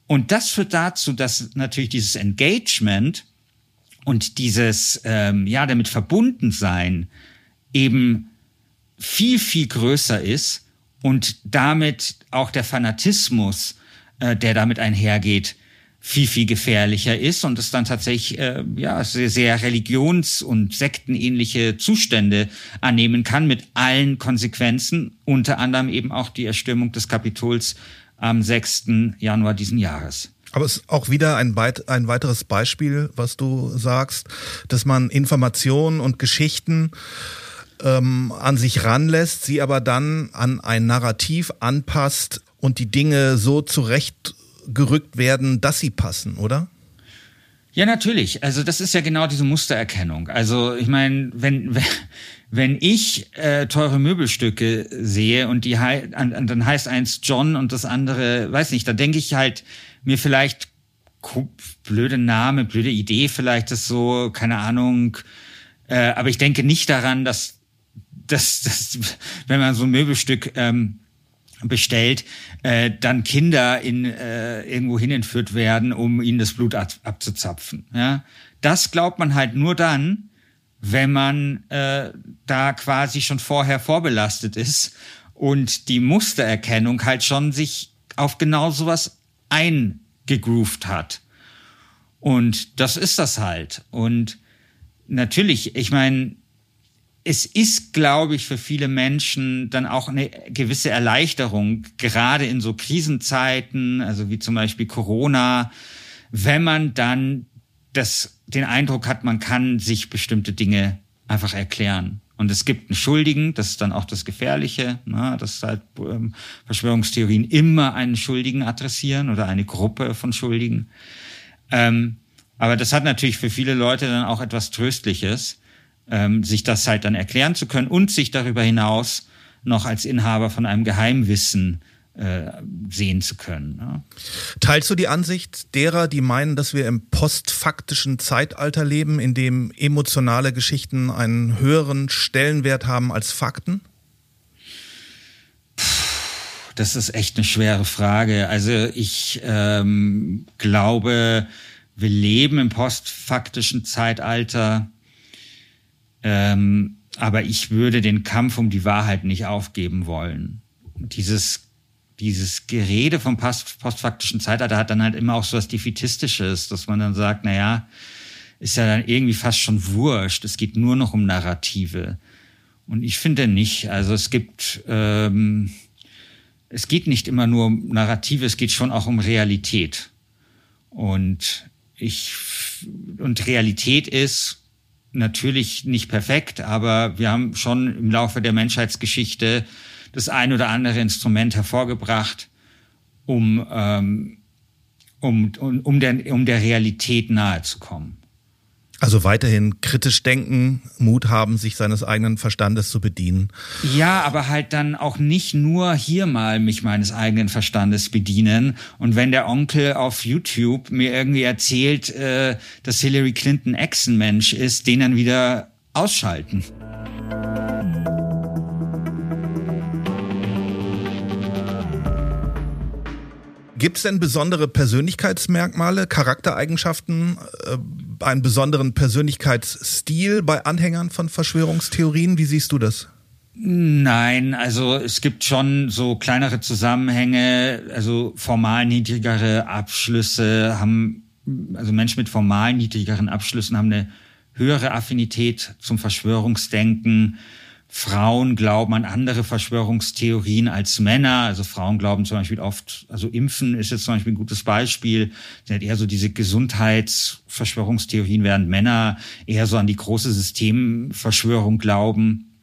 Und das führt dazu, dass natürlich dieses Engagement und dieses ähm, ja damit verbunden sein eben viel viel größer ist und damit auch der Fanatismus, äh, der damit einhergeht, viel, viel gefährlicher ist und es dann tatsächlich äh, ja, sehr, sehr religions- und sektenähnliche Zustände annehmen kann mit allen Konsequenzen, unter anderem eben auch die Erstürmung des Kapitols am 6. Januar diesen Jahres. Aber es ist auch wieder ein, ein weiteres Beispiel, was du sagst, dass man Informationen und Geschichten ähm, an sich ranlässt, sie aber dann an ein Narrativ anpasst und die Dinge so zurecht gerückt werden, dass sie passen, oder? Ja, natürlich. Also das ist ja genau diese Mustererkennung. Also ich meine, wenn wenn ich äh, teure Möbelstücke sehe und die dann heißt eins John und das andere, weiß nicht, da denke ich halt mir vielleicht blöde Name, blöde Idee, vielleicht ist so, keine Ahnung. Äh, aber ich denke nicht daran, dass, dass, dass wenn man so ein Möbelstück ähm, bestellt, äh, dann Kinder in äh, irgendwo hin entführt werden, um ihnen das Blut ab, abzuzapfen. Ja? Das glaubt man halt nur dann, wenn man äh, da quasi schon vorher vorbelastet ist und die Mustererkennung halt schon sich auf genau sowas eingegroovt hat. Und das ist das halt. Und natürlich, ich meine, es ist, glaube ich, für viele Menschen dann auch eine gewisse Erleichterung, gerade in so Krisenzeiten, also wie zum Beispiel Corona, wenn man dann das, den Eindruck hat, man kann sich bestimmte Dinge einfach erklären. Und es gibt einen Schuldigen, das ist dann auch das Gefährliche, ne, dass halt ähm, Verschwörungstheorien immer einen Schuldigen adressieren oder eine Gruppe von Schuldigen. Ähm, aber das hat natürlich für viele Leute dann auch etwas Tröstliches, ähm, sich das halt dann erklären zu können und sich darüber hinaus noch als Inhaber von einem Geheimwissen äh, sehen zu können. Ja. Teilst du die Ansicht derer, die meinen, dass wir im postfaktischen Zeitalter leben, in dem emotionale Geschichten einen höheren Stellenwert haben als Fakten? Das ist echt eine schwere Frage. Also ich ähm, glaube, wir leben im postfaktischen Zeitalter. Ähm, aber ich würde den Kampf um die Wahrheit nicht aufgeben wollen. Dieses, dieses Gerede vom post postfaktischen Zeitalter hat dann halt immer auch so was Defetistisches, dass man dann sagt, na ja, ist ja dann irgendwie fast schon wurscht. Es geht nur noch um Narrative. Und ich finde nicht. Also es gibt, ähm, es geht nicht immer nur um Narrative, es geht schon auch um Realität. Und ich, und Realität ist, natürlich nicht perfekt, aber wir haben schon im Laufe der Menschheitsgeschichte das ein oder andere Instrument hervorgebracht, um, ähm, um, um, um, der, um der Realität nahe zu kommen. Also weiterhin kritisch denken, Mut haben, sich seines eigenen Verstandes zu bedienen. Ja, aber halt dann auch nicht nur hier mal mich meines eigenen Verstandes bedienen. Und wenn der Onkel auf YouTube mir irgendwie erzählt, äh, dass Hillary Clinton Echsenmensch ist, den dann wieder ausschalten. Gibt es denn besondere Persönlichkeitsmerkmale, Charaktereigenschaften, äh, einen besonderen Persönlichkeitsstil bei Anhängern von Verschwörungstheorien? Wie siehst du das? Nein, also es gibt schon so kleinere Zusammenhänge, also formal niedrigere Abschlüsse haben, also Menschen mit formal niedrigeren Abschlüssen haben eine höhere Affinität zum Verschwörungsdenken. Frauen glauben an andere Verschwörungstheorien als Männer. Also Frauen glauben zum Beispiel oft, also Impfen ist jetzt zum Beispiel ein gutes Beispiel. Sie hat eher so diese Gesundheitsverschwörungstheorien, während Männer eher so an die große Systemverschwörung glauben.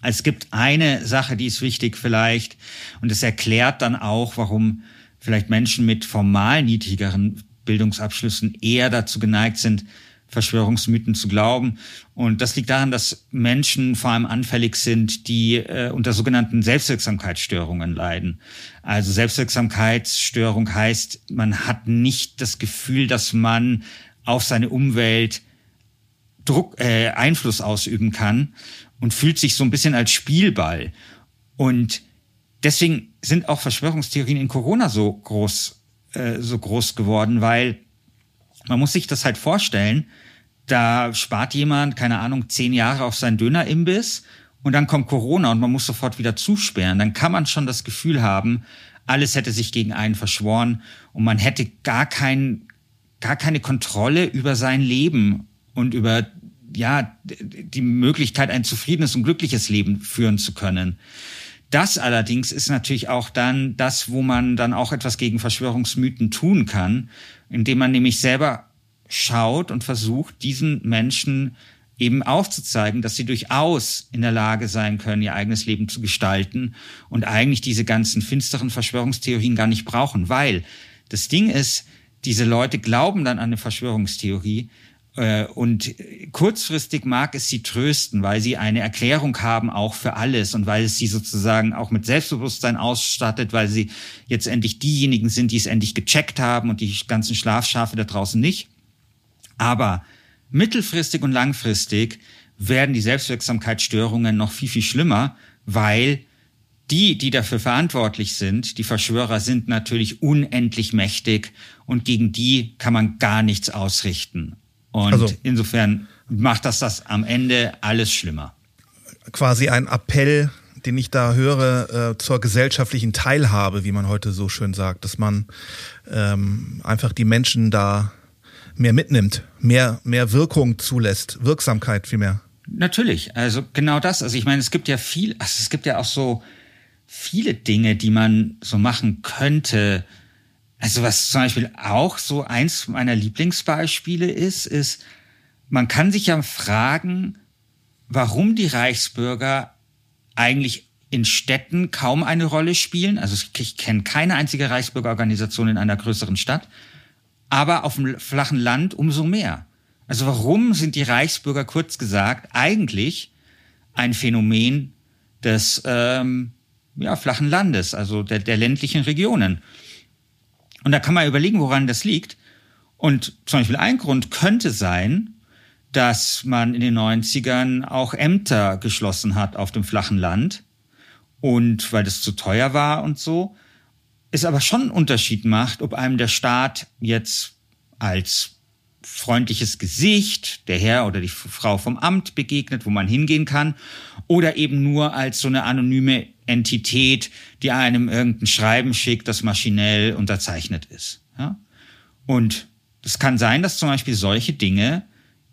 Es gibt eine Sache, die ist wichtig vielleicht, und es erklärt dann auch, warum vielleicht Menschen mit formal niedrigeren Bildungsabschlüssen eher dazu geneigt sind, Verschwörungsmythen zu glauben. Und das liegt daran, dass Menschen vor allem anfällig sind, die äh, unter sogenannten Selbstwirksamkeitsstörungen leiden. Also Selbstwirksamkeitsstörung heißt, man hat nicht das Gefühl, dass man auf seine Umwelt Druck, äh, Einfluss ausüben kann und fühlt sich so ein bisschen als Spielball. Und deswegen sind auch Verschwörungstheorien in Corona so groß, äh, so groß geworden, weil man muss sich das halt vorstellen, da spart jemand, keine Ahnung, zehn Jahre auf seinen Dönerimbiss und dann kommt Corona und man muss sofort wieder zusperren. Dann kann man schon das Gefühl haben, alles hätte sich gegen einen verschworen und man hätte gar kein, gar keine Kontrolle über sein Leben und über ja, die Möglichkeit, ein zufriedenes und glückliches Leben führen zu können. Das allerdings ist natürlich auch dann das, wo man dann auch etwas gegen Verschwörungsmythen tun kann, indem man nämlich selber schaut und versucht, diesen Menschen eben aufzuzeigen, dass sie durchaus in der Lage sein können, ihr eigenes Leben zu gestalten und eigentlich diese ganzen finsteren Verschwörungstheorien gar nicht brauchen, weil das Ding ist, diese Leute glauben dann an eine Verschwörungstheorie, äh, und kurzfristig mag es sie trösten, weil sie eine Erklärung haben auch für alles und weil es sie sozusagen auch mit Selbstbewusstsein ausstattet, weil sie jetzt endlich diejenigen sind, die es endlich gecheckt haben und die ganzen Schlafschafe da draußen nicht. Aber mittelfristig und langfristig werden die Selbstwirksamkeitsstörungen noch viel, viel schlimmer, weil die, die dafür verantwortlich sind, die Verschwörer sind natürlich unendlich mächtig und gegen die kann man gar nichts ausrichten. Und also, insofern macht das das am Ende alles schlimmer. Quasi ein Appell, den ich da höre, äh, zur gesellschaftlichen Teilhabe, wie man heute so schön sagt, dass man ähm, einfach die Menschen da mehr mitnimmt, mehr, mehr Wirkung zulässt, Wirksamkeit vielmehr. Natürlich, also genau das. Also ich meine, es gibt ja viel, also es gibt ja auch so viele Dinge, die man so machen könnte, also was zum Beispiel auch so eins meiner Lieblingsbeispiele ist, ist, man kann sich ja fragen, warum die Reichsbürger eigentlich in Städten kaum eine Rolle spielen. Also ich kenne keine einzige Reichsbürgerorganisation in einer größeren Stadt, aber auf dem flachen Land umso mehr. Also warum sind die Reichsbürger kurz gesagt eigentlich ein Phänomen des ähm, ja, flachen Landes, also der, der ländlichen Regionen? Und da kann man überlegen, woran das liegt. Und zum Beispiel ein Grund könnte sein, dass man in den 90ern auch Ämter geschlossen hat auf dem flachen Land. Und weil das zu teuer war und so. Es aber schon einen Unterschied macht, ob einem der Staat jetzt als freundliches Gesicht, der Herr oder die Frau vom Amt begegnet, wo man hingehen kann, oder eben nur als so eine anonyme Entität, die einem irgendein Schreiben schickt, das maschinell unterzeichnet ist. Ja? Und es kann sein, dass zum Beispiel solche Dinge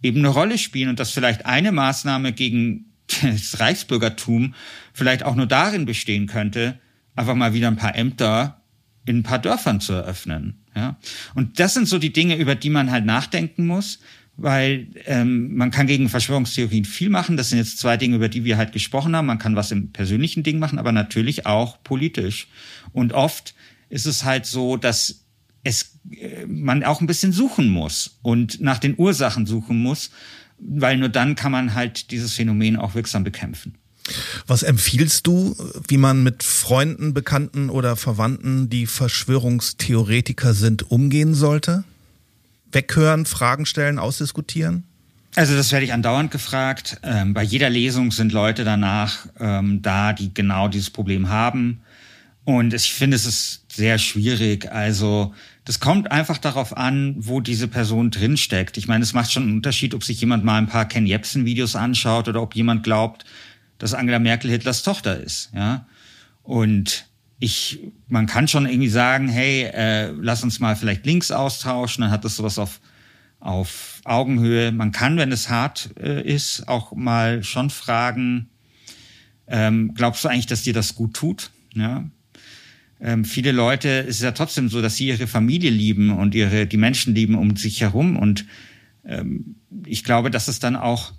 eben eine Rolle spielen und dass vielleicht eine Maßnahme gegen [laughs] das Reichsbürgertum vielleicht auch nur darin bestehen könnte, einfach mal wieder ein paar Ämter in ein paar Dörfern zu eröffnen. Ja? Und das sind so die Dinge, über die man halt nachdenken muss weil ähm, man kann gegen Verschwörungstheorien viel machen. Das sind jetzt zwei Dinge, über die wir halt gesprochen haben. Man kann was im persönlichen Ding machen, aber natürlich auch politisch. Und oft ist es halt so, dass es äh, man auch ein bisschen suchen muss und nach den Ursachen suchen muss, weil nur dann kann man halt dieses Phänomen auch wirksam bekämpfen. Was empfiehlst du, wie man mit Freunden, Bekannten oder Verwandten, die Verschwörungstheoretiker sind, umgehen sollte? weghören, Fragen stellen, ausdiskutieren? Also das werde ich andauernd gefragt. Ähm, bei jeder Lesung sind Leute danach ähm, da, die genau dieses Problem haben. Und ich finde, es ist sehr schwierig. Also das kommt einfach darauf an, wo diese Person drinsteckt. Ich meine, es macht schon einen Unterschied, ob sich jemand mal ein paar Ken Jebsen-Videos anschaut oder ob jemand glaubt, dass Angela Merkel Hitlers Tochter ist. Ja, und ich, man kann schon irgendwie sagen, hey, äh, lass uns mal vielleicht Links austauschen, dann hat das sowas auf auf Augenhöhe. Man kann, wenn es hart äh, ist, auch mal schon fragen, ähm, glaubst du eigentlich, dass dir das gut tut? Ja. Ähm, viele Leute, es ist ja trotzdem so, dass sie ihre Familie lieben und ihre, die Menschen lieben um sich herum. Und ähm, ich glaube, dass es dann auch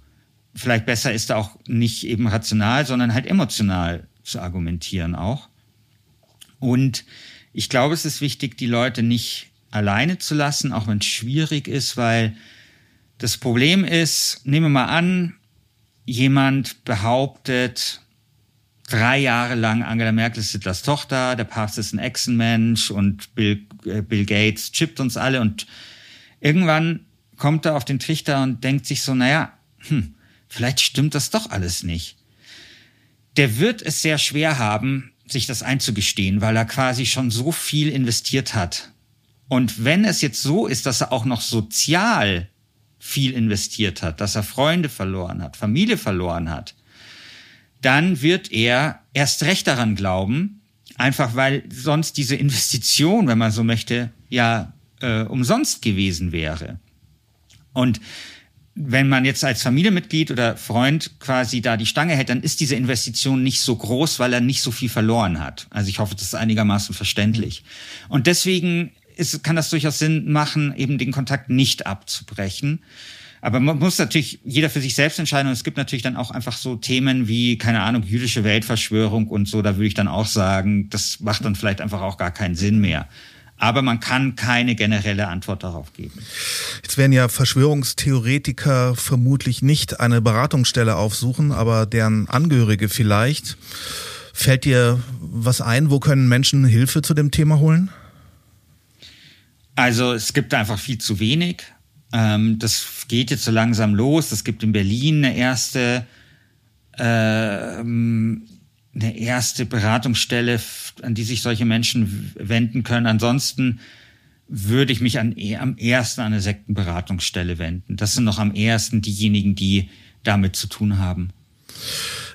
vielleicht besser ist, auch nicht eben rational, sondern halt emotional zu argumentieren auch. Und ich glaube, es ist wichtig, die Leute nicht alleine zu lassen, auch wenn es schwierig ist, weil das Problem ist, nehmen wir mal an, jemand behauptet, drei Jahre lang Angela Merkel ist Hitlers Tochter, der Papst ist ein Echsenmensch und Bill, äh, Bill Gates chippt uns alle und irgendwann kommt er auf den Trichter und denkt sich so, naja, hm, vielleicht stimmt das doch alles nicht. Der wird es sehr schwer haben, sich das einzugestehen, weil er quasi schon so viel investiert hat. Und wenn es jetzt so ist, dass er auch noch sozial viel investiert hat, dass er Freunde verloren hat, Familie verloren hat, dann wird er erst recht daran glauben, einfach weil sonst diese Investition, wenn man so möchte, ja äh, umsonst gewesen wäre. Und wenn man jetzt als Familienmitglied oder Freund quasi da die Stange hält, dann ist diese Investition nicht so groß, weil er nicht so viel verloren hat. Also ich hoffe, das ist einigermaßen verständlich. Und deswegen ist, kann das durchaus Sinn machen, eben den Kontakt nicht abzubrechen. Aber man muss natürlich jeder für sich selbst entscheiden. Und es gibt natürlich dann auch einfach so Themen wie, keine Ahnung, jüdische Weltverschwörung und so. Da würde ich dann auch sagen, das macht dann vielleicht einfach auch gar keinen Sinn mehr. Aber man kann keine generelle Antwort darauf geben. Jetzt werden ja Verschwörungstheoretiker vermutlich nicht eine Beratungsstelle aufsuchen, aber deren Angehörige vielleicht. Fällt dir was ein? Wo können Menschen Hilfe zu dem Thema holen? Also es gibt einfach viel zu wenig. Ähm, das geht jetzt so langsam los. Es gibt in Berlin eine erste, äh, eine erste Beratungsstelle, an die sich solche Menschen wenden können. Ansonsten würde ich mich an, am ersten an eine Sektenberatungsstelle wenden. Das sind noch am ersten diejenigen, die damit zu tun haben.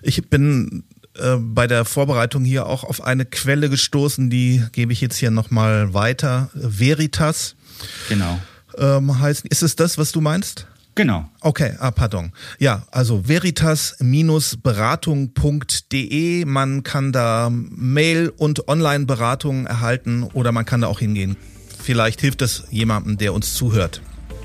Ich bin äh, bei der Vorbereitung hier auch auf eine Quelle gestoßen, die gebe ich jetzt hier nochmal weiter. Veritas. Genau ähm, heißen. Ist es das, was du meinst? Genau. Okay, ah, pardon. Ja, also veritas-beratung.de. Man kann da Mail- und Online-Beratungen erhalten oder man kann da auch hingehen. Vielleicht hilft es jemandem, der uns zuhört.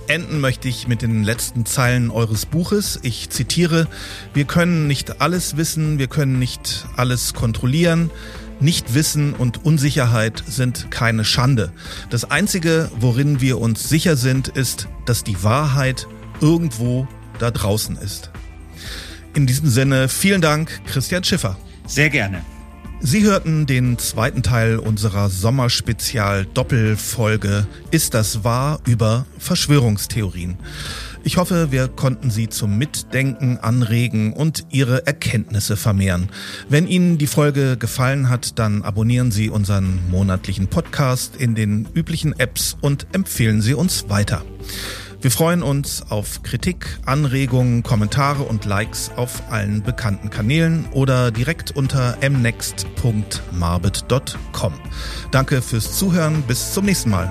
Enden möchte ich mit den letzten Zeilen eures Buches. Ich zitiere, wir können nicht alles wissen, wir können nicht alles kontrollieren. Nichtwissen und Unsicherheit sind keine Schande. Das Einzige, worin wir uns sicher sind, ist, dass die Wahrheit irgendwo da draußen ist. In diesem Sinne, vielen Dank, Christian Schiffer. Sehr gerne. Sie hörten den zweiten Teil unserer Sommerspezial-Doppelfolge Ist das wahr über Verschwörungstheorien. Ich hoffe, wir konnten Sie zum Mitdenken anregen und Ihre Erkenntnisse vermehren. Wenn Ihnen die Folge gefallen hat, dann abonnieren Sie unseren monatlichen Podcast in den üblichen Apps und empfehlen Sie uns weiter. Wir freuen uns auf Kritik, Anregungen, Kommentare und Likes auf allen bekannten Kanälen oder direkt unter mnext.marbet.com. Danke fürs Zuhören, bis zum nächsten Mal.